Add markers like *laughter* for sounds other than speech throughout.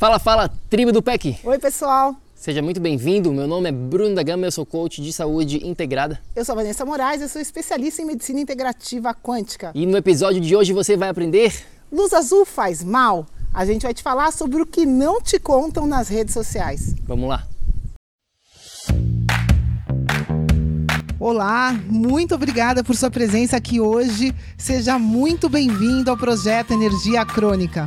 Fala, fala, tribo do PEC! Oi, pessoal! Seja muito bem-vindo. Meu nome é Bruno da Gama, eu sou coach de saúde integrada. Eu sou a Vanessa Moraes, eu sou especialista em medicina integrativa quântica. E no episódio de hoje você vai aprender. Luz azul faz mal? A gente vai te falar sobre o que não te contam nas redes sociais. Vamos lá! Olá, muito obrigada por sua presença aqui hoje. Seja muito bem-vindo ao projeto Energia Crônica.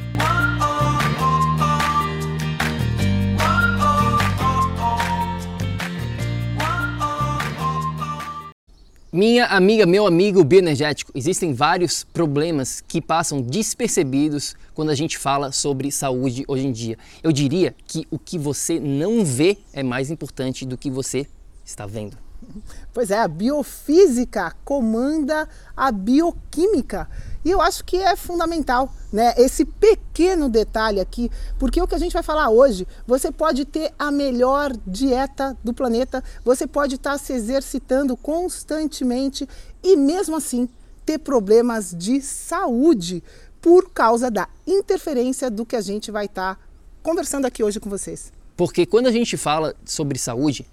Minha amiga, meu amigo bioenergético, existem vários problemas que passam despercebidos quando a gente fala sobre saúde hoje em dia. Eu diria que o que você não vê é mais importante do que você está vendo. Pois é, a biofísica comanda a bioquímica. E eu acho que é fundamental, né? Esse pequeno detalhe aqui, porque o que a gente vai falar hoje, você pode ter a melhor dieta do planeta, você pode estar se exercitando constantemente e mesmo assim ter problemas de saúde por causa da interferência do que a gente vai estar conversando aqui hoje com vocês. Porque quando a gente fala sobre saúde,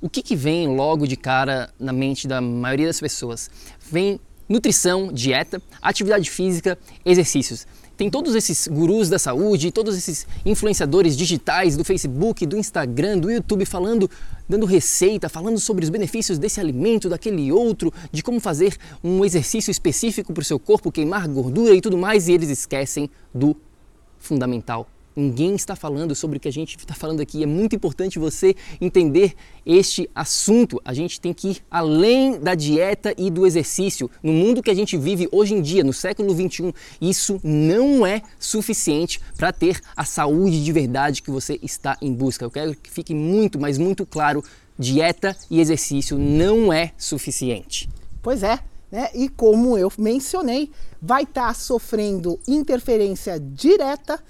o que, que vem logo de cara na mente da maioria das pessoas? Vem nutrição, dieta, atividade física, exercícios. Tem todos esses gurus da saúde, todos esses influenciadores digitais do Facebook, do Instagram, do YouTube falando, dando receita, falando sobre os benefícios desse alimento, daquele outro, de como fazer um exercício específico para o seu corpo, queimar gordura e tudo mais, e eles esquecem do fundamental, Ninguém está falando sobre o que a gente está falando aqui. É muito importante você entender este assunto. A gente tem que ir além da dieta e do exercício. No mundo que a gente vive hoje em dia, no século 21, isso não é suficiente para ter a saúde de verdade que você está em busca. Eu quero que fique muito, mas muito claro: dieta e exercício não é suficiente. Pois é, né? E como eu mencionei, vai estar tá sofrendo interferência direta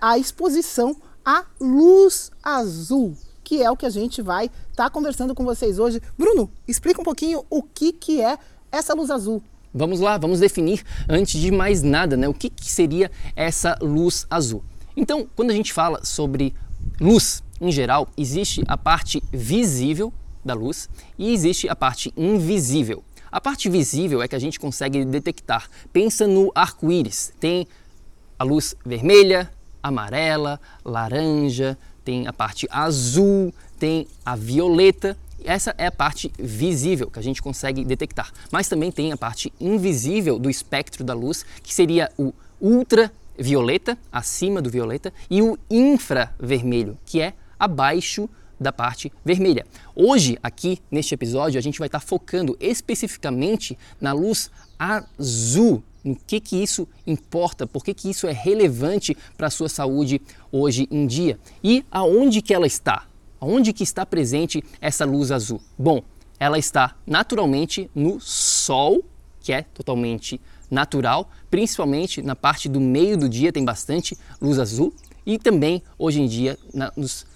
a exposição à luz azul, que é o que a gente vai estar tá conversando com vocês hoje. Bruno, explica um pouquinho o que, que é essa luz azul. Vamos lá, vamos definir antes de mais nada, né? O que, que seria essa luz azul? Então, quando a gente fala sobre luz em geral, existe a parte visível da luz e existe a parte invisível. A parte visível é que a gente consegue detectar. Pensa no arco-íris. Tem a luz vermelha, amarela, laranja, tem a parte azul, tem a violeta. Essa é a parte visível que a gente consegue detectar. Mas também tem a parte invisível do espectro da luz, que seria o ultravioleta, acima do violeta, e o infravermelho, que é abaixo da parte vermelha. Hoje, aqui neste episódio, a gente vai estar focando especificamente na luz azul, no que, que isso importa, por que, que isso é relevante para a sua saúde hoje em dia? E aonde que ela está, aonde que está presente essa luz azul. Bom, ela está naturalmente no Sol, que é totalmente natural, principalmente na parte do meio do dia tem bastante luz azul e também hoje em dia na, nos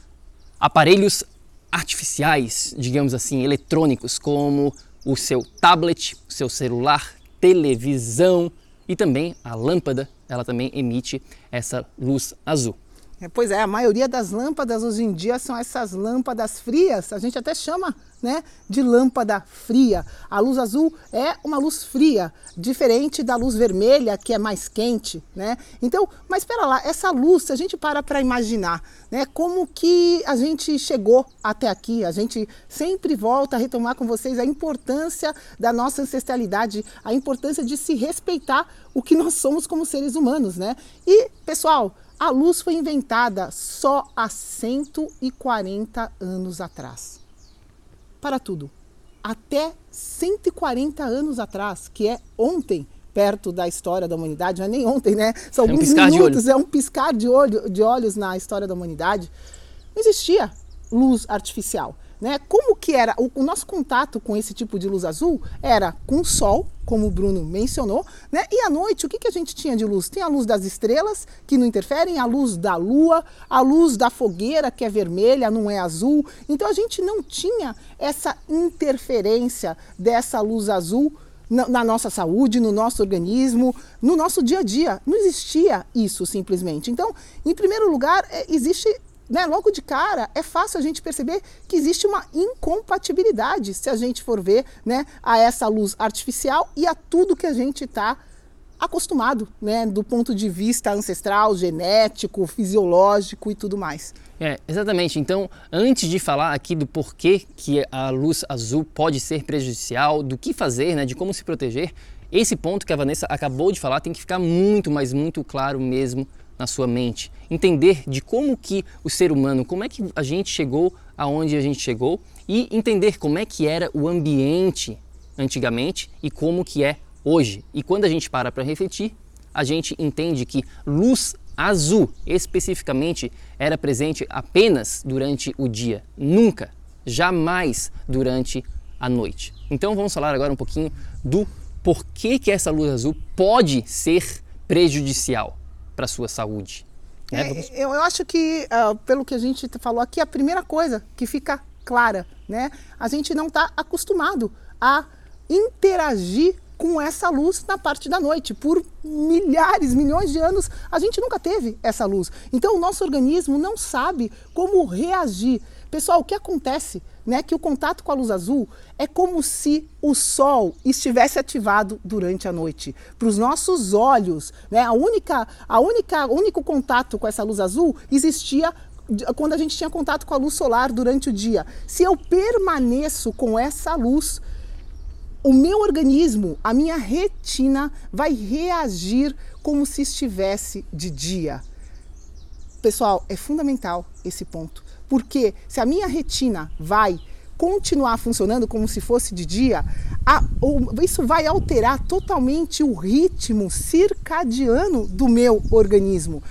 aparelhos artificiais, digamos assim, eletrônicos, como o seu tablet, o seu celular, televisão e também a lâmpada, ela também emite essa luz azul. É, pois é, a maioria das lâmpadas hoje em dia são essas lâmpadas frias, a gente até chama né, de lâmpada fria. A luz azul é uma luz fria, diferente da luz vermelha, que é mais quente. Né? Então, mas espera lá, essa luz, se a gente para para imaginar né, como que a gente chegou até aqui, a gente sempre volta a retomar com vocês a importância da nossa ancestralidade, a importância de se respeitar o que nós somos como seres humanos. Né? E, pessoal, a luz foi inventada só há 140 anos atrás. Para tudo. Até 140 anos atrás, que é ontem, perto da história da humanidade, não é nem ontem, né? São É um alguns minutos, é um piscar de, olho, de olhos na história da humanidade. Não existia luz artificial. Né? Como que era o, o nosso contato com esse tipo de luz azul era com o sol, como o Bruno mencionou, né? E à noite o que, que a gente tinha de luz? Tem a luz das estrelas que não interferem, a luz da lua, a luz da fogueira que é vermelha, não é azul. Então a gente não tinha essa interferência dessa luz azul na, na nossa saúde, no nosso organismo, no nosso dia a dia. Não existia isso simplesmente. Então, em primeiro lugar, é, existe né, logo de cara, é fácil a gente perceber que existe uma incompatibilidade, se a gente for ver né, a essa luz artificial e a tudo que a gente está acostumado, né, do ponto de vista ancestral, genético, fisiológico e tudo mais. É, exatamente. Então, antes de falar aqui do porquê que a luz azul pode ser prejudicial, do que fazer, né, de como se proteger, esse ponto que a Vanessa acabou de falar tem que ficar muito, mas muito claro mesmo na sua mente. Entender de como que o ser humano, como é que a gente chegou aonde a gente chegou e entender como é que era o ambiente antigamente e como que é hoje. E quando a gente para para refletir, a gente entende que luz azul especificamente era presente apenas durante o dia, nunca, jamais durante a noite. Então vamos falar agora um pouquinho do porquê que essa luz azul pode ser prejudicial para a sua saúde. Né? Vamos- É, eu, eu acho que, ah, pelo que a gente falou aqui, a primeira coisa que fica clara, né? A gente não está acostumado a interagir com essa luz na parte da noite. Por milhares, milhões de anos, a gente nunca teve essa luz. Então, o nosso organismo não sabe como reagir. Pessoal, o que acontece, né, que o contato com a luz azul é como se o sol estivesse ativado durante a noite. Para os nossos olhos, né, a única, a única, único contato com essa luz azul existia quando a gente tinha contato com a luz solar durante o dia. Se eu permaneço com essa luz, o meu organismo, a minha retina vai reagir como se estivesse de dia. Pessoal, é fundamental esse ponto, porque se a minha retina vai continuar funcionando como se fosse de dia, a- isso vai alterar totalmente o ritmo circadiano do meu organismo.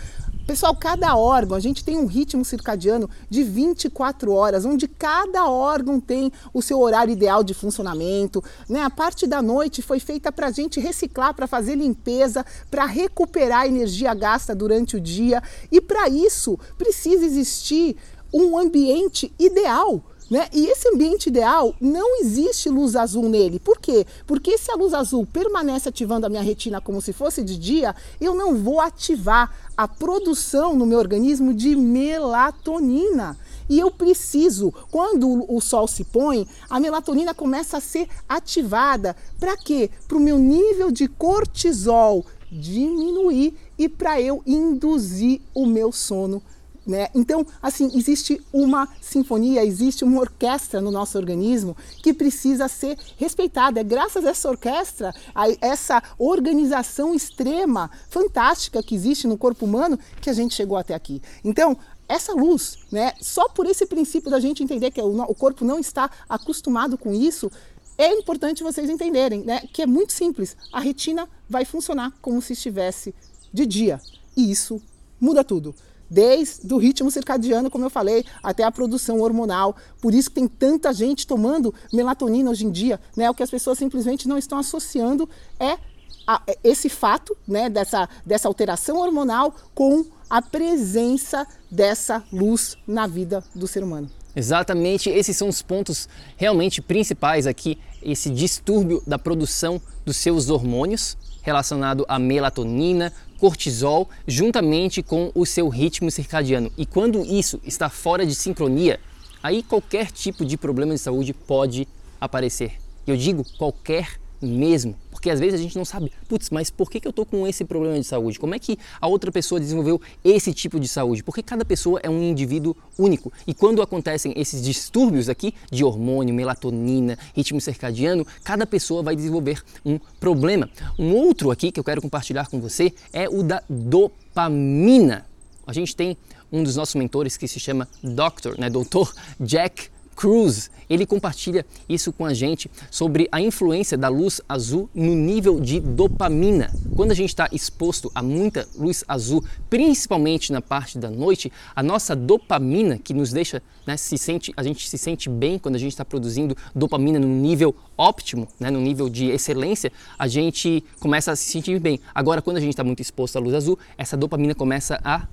Pessoal, cada órgão, a gente tem um ritmo circadiano de 24 horas, onde cada órgão tem o seu horário ideal de funcionamento. Né? A parte da noite foi feita para a gente reciclar, para fazer limpeza, para recuperar a energia gasta durante o dia. E para isso precisa existir um ambiente ideal. Né? E esse ambiente ideal não existe luz azul nele. Por quê? Porque se a luz azul permanece ativando a minha retina como se fosse de dia, eu não vou ativar a produção no meu organismo de melatonina. E eu preciso, quando o sol se põe, a melatonina começa a ser ativada. Para quê? Para o meu nível de cortisol diminuir e para eu induzir o meu sono né? Então, assim, existe uma sinfonia, existe uma orquestra no nosso organismo que precisa ser respeitada. É graças a essa orquestra, a essa organização extrema, fantástica que existe no corpo humano, que a gente chegou até aqui. Então, essa luz, né, só por esse princípio da gente entender que o, corpo não está acostumado com isso, é importante vocês entenderem né, que é muito simples. A retina vai funcionar como se estivesse de dia. E isso muda tudo. Desde o ritmo circadiano, como eu falei, até a produção hormonal. Por isso que tem tanta gente tomando melatonina hoje em dia. Né? O que as pessoas simplesmente não estão associando é a- esse fato né, dessa, dessa alteração hormonal com a presença dessa luz na vida do ser humano. Exatamente, esses são os pontos realmente principais aqui, esse distúrbio da produção dos seus hormônios relacionado à melatonina, cortisol juntamente com o seu ritmo circadiano. E quando isso está fora de sincronia, aí qualquer tipo de problema de saúde pode aparecer. Eu digo qualquer mesmo. Porque às vezes a gente não sabe, putz, mas por que, que eu tô com esse problema de saúde? Como é que a outra pessoa desenvolveu esse tipo de saúde? Porque cada pessoa é um indivíduo único. E quando acontecem esses distúrbios aqui de hormônio, melatonina, ritmo circadiano, cada pessoa vai desenvolver um problema. Um outro aqui que eu quero compartilhar com você é o da dopamina. A gente tem um dos nossos mentores que se chama Dr., né, Dr. Jack Cruz, ele compartilha isso com a gente sobre a influência da luz azul no nível de dopamina. Quando a gente está exposto a muita luz azul, principalmente na parte da noite, a nossa dopamina, que nos deixa, né, se sente, a gente se sente bem quando a gente está produzindo dopamina no nível óptimo, né, no nível de excelência, a gente começa a se sentir bem. Agora, quando a gente está muito exposto à luz azul, essa dopamina começa a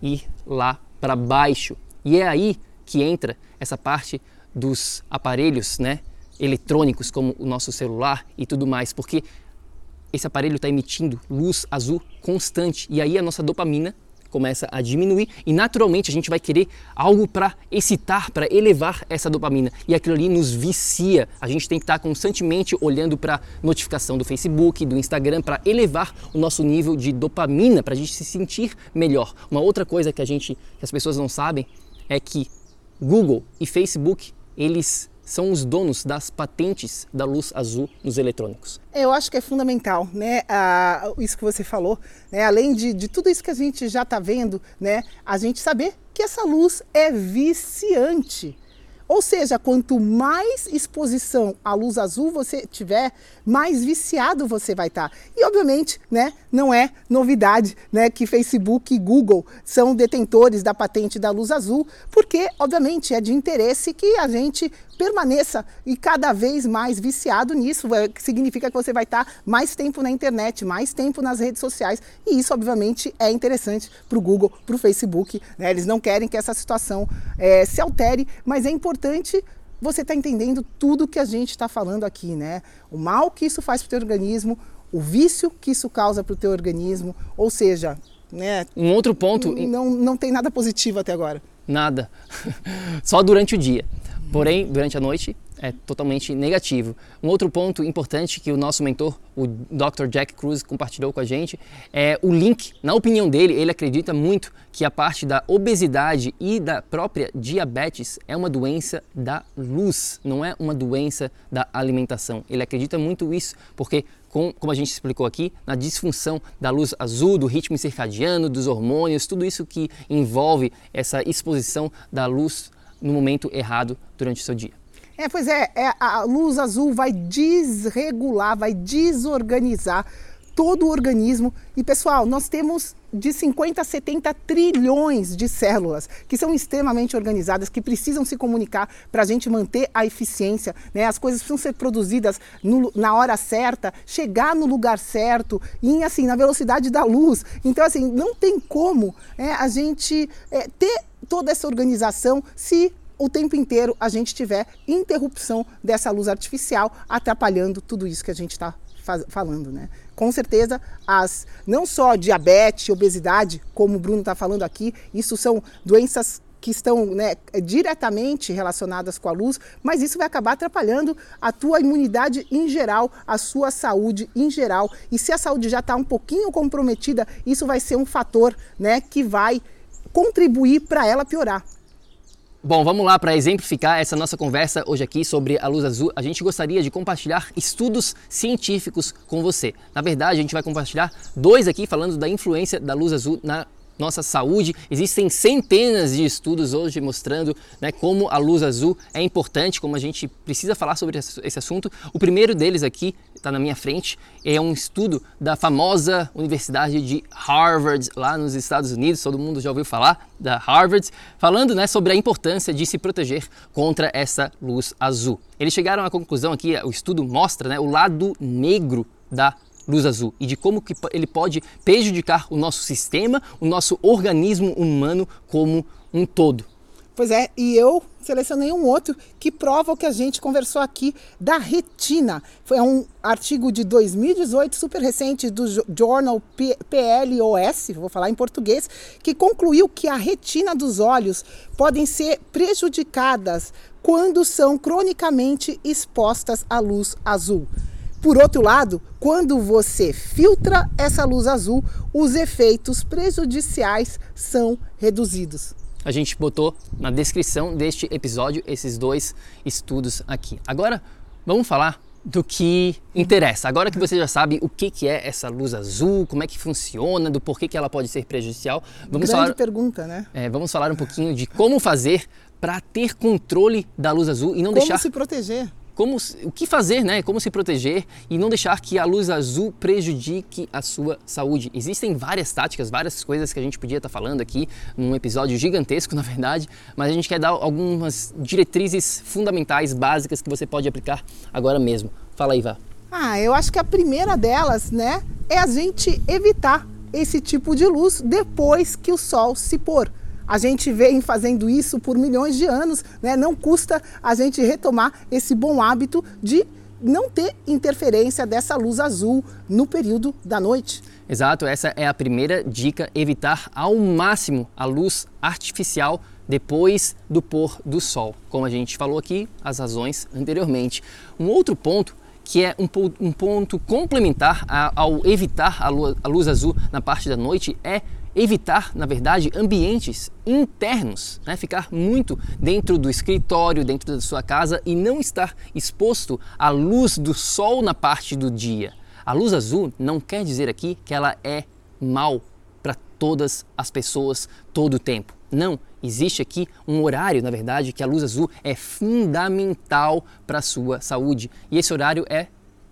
ir lá para baixo. E é aí que entra essa parte dos aparelhos né, eletrônicos, como o nosso celular e tudo mais, porque esse aparelho está emitindo luz azul constante e aí a nossa dopamina começa a diminuir e naturalmente a gente vai querer algo para excitar, para elevar essa dopamina e aquilo ali nos vicia. A gente tem que estar tá constantemente olhando para notificação do Facebook, do Instagram para elevar o nosso nível de dopamina, para a gente se sentir melhor. Uma outra coisa que a gente, que as pessoas não sabem é que Google e Facebook, eles são os donos das patentes da luz azul nos eletrônicos. Eu acho que é fundamental, né? Ah, isso que você falou, né? Além de, de tudo isso que a gente já está vendo, né? A gente saber que essa luz é viciante. Ou seja, quanto mais exposição à luz azul você tiver, mais viciado você vai estar. Tá. E obviamente, né, não é novidade, né, que Facebook e Google são detentores da patente da luz azul, porque obviamente é de interesse que a gente permaneça e cada vez mais viciado nisso, é, significa que você vai estar mais tempo na internet, mais tempo nas redes sociais, e isso obviamente é interessante para o Google, para o Facebook, né? eles não querem que essa situação é, se altere, mas é importante você estar tá entendendo tudo que a gente está falando aqui, né? O mal que isso faz para o teu organismo, o vício que isso causa para o teu organismo, ou seja, né? Um outro ponto... Não, não tem nada positivo até agora. Nada. *laughs* Só durante o dia. Porém, durante a noite é totalmente negativo. Um outro ponto importante que o nosso mentor, o Dr. Jack Cruz, compartilhou com a gente é o link. Na opinião dele, ele acredita muito que a parte da obesidade e da própria diabetes é uma doença da luz, não é uma doença da alimentação. Ele acredita muito isso porque com, como a gente explicou aqui, na disfunção da luz azul, do ritmo circadiano, dos hormônios, tudo isso que envolve essa exposição da luz no momento errado durante o seu dia. É, pois é, é a luz azul vai desregular, vai desorganizar todo o organismo. E pessoal, nós temos de 50 a 70 trilhões de células que são extremamente organizadas, que precisam se comunicar para a gente manter a eficiência. Né? As coisas precisam ser produzidas no, na hora certa, chegar no lugar certo, e assim, na velocidade da luz. Então, assim, não tem como é, a gente é, ter toda essa organização se o tempo inteiro a gente tiver interrupção dessa luz artificial atrapalhando tudo isso que a gente está falando, né? Com certeza, as não só diabetes, obesidade, como o Bruno está falando aqui, isso são doenças que estão né, diretamente relacionadas com a luz, mas isso vai acabar atrapalhando a tua imunidade em geral, a sua saúde em geral. E se a saúde já está um pouquinho comprometida, isso vai ser um fator né, que vai contribuir para ela piorar. Bom, vamos lá para exemplificar essa nossa conversa hoje aqui sobre a luz azul. A gente gostaria de compartilhar estudos científicos com você. Na verdade, a gente vai compartilhar dois aqui falando da influência da luz azul na nossa saúde. Existem centenas de estudos hoje mostrando né, como a luz azul é importante, como a gente precisa falar sobre esse assunto. O primeiro deles aqui está na minha frente é um estudo da famosa Universidade de Harvard, lá nos Estados Unidos. Todo mundo já ouviu falar da Harvard, falando né, sobre a importância de se proteger contra essa luz azul. Eles chegaram à conclusão aqui, o estudo mostra né, o lado negro da luz azul e de como que ele pode prejudicar o nosso sistema, o nosso organismo humano como um todo. Pois é, e eu selecionei um outro que prova o que a gente conversou aqui da retina. Foi um artigo de 2018, super recente, do Journal PLOS, vou falar em português, que concluiu que a retina dos olhos podem ser prejudicadas quando são cronicamente expostas à luz azul. Por outro lado, quando você filtra essa luz azul, os efeitos prejudiciais são reduzidos. A gente botou na descrição deste episódio esses dois estudos aqui. Agora, vamos falar do que interessa. Agora que você já sabe o que, que é essa luz azul, como é que funciona, do porquê que ela pode ser prejudicial, vamos Grande falar. pergunta, né? É, vamos falar um pouquinho de como fazer para ter controle da luz azul e não como deixar. Como se proteger? Como, o que fazer, né? Como se proteger e não deixar que a luz azul prejudique a sua saúde. Existem várias táticas, várias coisas que a gente podia estar falando aqui num episódio gigantesco, *laughs* na verdade, mas a gente quer dar algumas diretrizes fundamentais, básicas que você pode aplicar agora mesmo. Fala aí, Vá. Ah, eu acho que a primeira delas, né, é a gente evitar esse tipo de luz depois que o sol se pôr. A gente vem fazendo isso por milhões de anos, né? Não custa a gente retomar esse bom hábito de não ter interferência dessa luz azul no período da noite. Exato, essa é a primeira dica: evitar ao máximo a luz artificial depois do pôr do sol. Como a gente falou aqui, as razões anteriormente. Um outro ponto que é um, um ponto complementar ao evitar a luz, a luz azul na parte da noite é evitar, na verdade, ambientes internos, né? ficar muito dentro do escritório, dentro da sua casa e não estar exposto à luz do sol na parte do dia. A luz azul não quer dizer aqui que ela é mal para todas as pessoas todo o tempo. Não, existe aqui um horário, na verdade, que a luz azul é fundamental para a sua saúde. E esse horário é,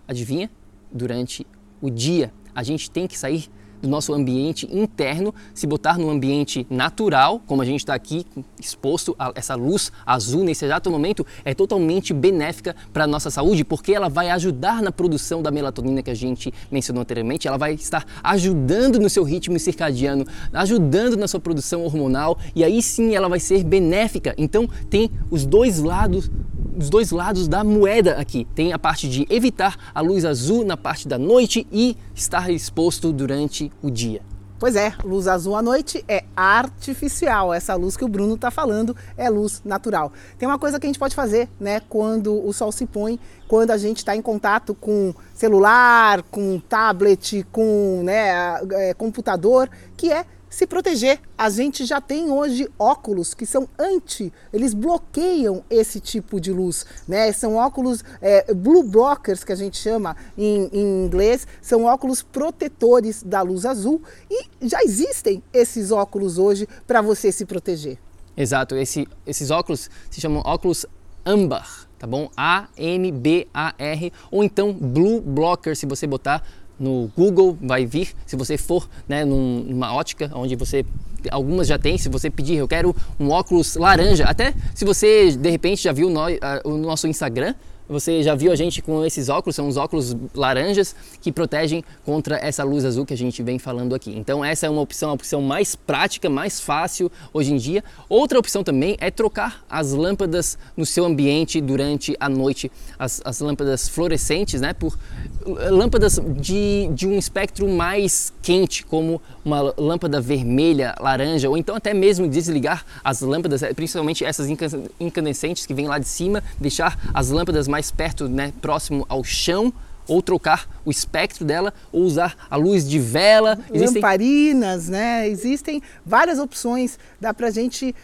adivinha? Durante o dia. A gente tem que sair do nosso ambiente interno, se botar no ambiente natural, como a gente está aqui exposto a essa luz azul nesse exato momento, é totalmente benéfica para a nossa saúde, porque ela vai ajudar na produção da melatonina que a gente mencionou anteriormente, ela vai estar ajudando no seu ritmo circadiano, ajudando na sua produção hormonal e aí sim ela vai ser benéfica. Então tem os dois lados os dois lados da moeda aqui. Tem a parte de evitar a luz azul na parte da noite e estar exposto durante o dia. Pois é, luz azul à noite é artificial. Essa luz que o Bruno está falando é luz natural. Tem uma coisa que a gente pode fazer, né, quando o sol se põe, quando a gente está em contato com celular, com tablet, com né, é, computador, que é se proteger. A gente já tem hoje óculos que são anti, eles bloqueiam esse tipo de luz, né? São óculos é, blue blockers que a gente chama em, em inglês, são óculos protetores da luz azul e já existem esses óculos hoje para você se proteger. Exato, Esse, esses óculos se chamam óculos âmbar, tá bom? A-M-B-A-R, ou então Blue Blocker, se você botar no Google vai vir, se você for né, numa ótica onde você algumas já tem, se você pedir eu quero um óculos laranja, até se você de repente já viu no, o nosso Instagram, você já viu a gente com esses óculos, são os óculos laranjas que protegem contra essa luz azul que a gente vem falando aqui. Então essa é uma opção, a opção mais prática, mais fácil hoje em dia. Outra opção também é trocar as lâmpadas no seu ambiente durante a noite, as, as lâmpadas fluorescentes, né, por lâmpadas de, de um espectro mais quente, como uma lâmpada vermelha, laranja, ou então até mesmo desligar as lâmpadas, principalmente essas incandescentes que vêm lá de cima, deixar as lâmpadas mais mais perto, né, próximo ao chão, ou trocar o espectro dela, ou usar a luz de vela. Existem... Lamparinas, né? Existem várias opções. Dá pra gente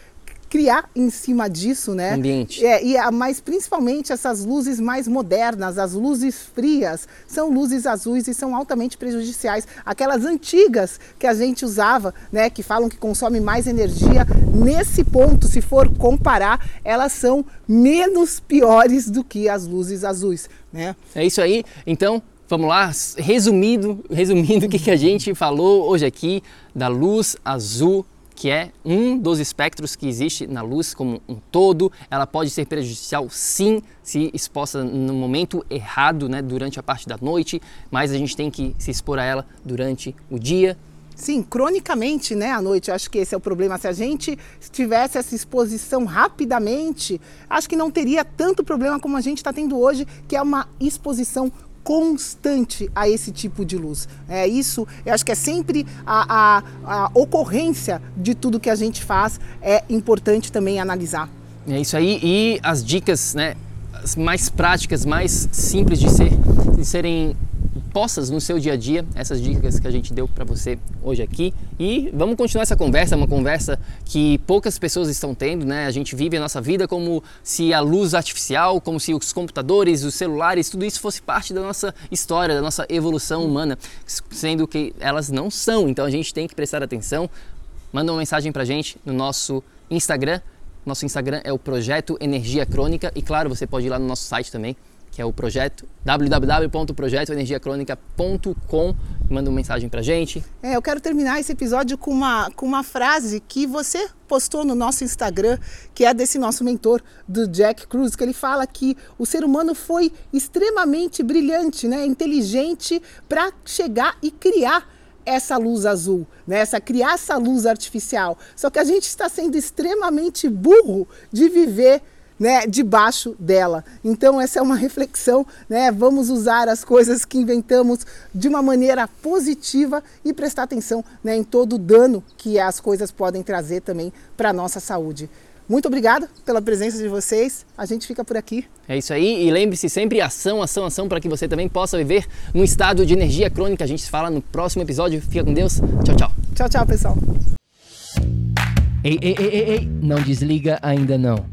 criar em cima disso, né? Ambiente. É, e, mas principalmente essas luzes mais modernas, as luzes frias, são luzes azuis e são altamente prejudiciais. Aquelas antigas que a gente usava, né, que falam que consome mais energia, nesse ponto, se for comparar, elas são menos piores do que as luzes azuis, né? É isso aí. Então, Vamos lá, resumindo, resumindo o que, que a gente falou hoje aqui da luz azul que é um dos espectros que existe na luz como um todo. Ela pode ser prejudicial, sim, se exposta no momento errado, né, durante a parte da noite, mas a gente tem que se expor a ela durante o dia. Sim, cronicamente, né, à noite. Eu acho que esse é o problema. Se a gente tivesse essa exposição rapidamente, acho que não teria tanto problema como a gente está tendo hoje, que é uma exposição constante a esse tipo de luz. É isso, eu acho que é sempre a, a, a ocorrência de tudo que a gente faz é importante também analisar. É isso aí e as dicas, né, mais práticas, mais simples de ser, de serem postas no seu dia a dia, essas dicas que a gente deu para você hoje aqui. E vamos continuar essa conversa, uma conversa que poucas pessoas estão tendo, né? A gente vive a nossa vida como se a luz artificial, como se os computadores, os celulares, tudo isso fosse parte da nossa história, da nossa evolução humana, sendo que elas não são. Então a gente tem que prestar atenção. Manda uma mensagem pra gente no nosso Instagram. Nosso Instagram é o Projeto Energia Crônica e claro, você pode ir lá no nosso site também que é o projeto www.projetoenergiacronica.com. Manda uma mensagem pra gente. É, eu quero terminar esse episódio com uma, com uma frase que você postou no nosso Instagram, que é desse nosso mentor, do Jack Cruz, que ele fala que o ser humano foi extremamente brilhante, né, inteligente para chegar e criar essa luz azul, né? essa, criar essa luz artificial. Só que a gente está sendo extremamente burro de viver né, debaixo dela. Então essa é uma reflexão, né? Vamos usar as coisas que inventamos de uma maneira positiva e prestar atenção né, em todo o dano que as coisas podem trazer também para a nossa saúde. Muito obrigada pela presença de vocês. A gente fica por aqui. É isso aí. E lembre-se sempre ação, ação, ação para que você também possa viver num estado de energia crônica. A gente se fala no próximo episódio. Fica com Deus. Tchau, tchau. Tchau, tchau, pessoal. Ei, ei, ei, ei, ei. não desliga ainda não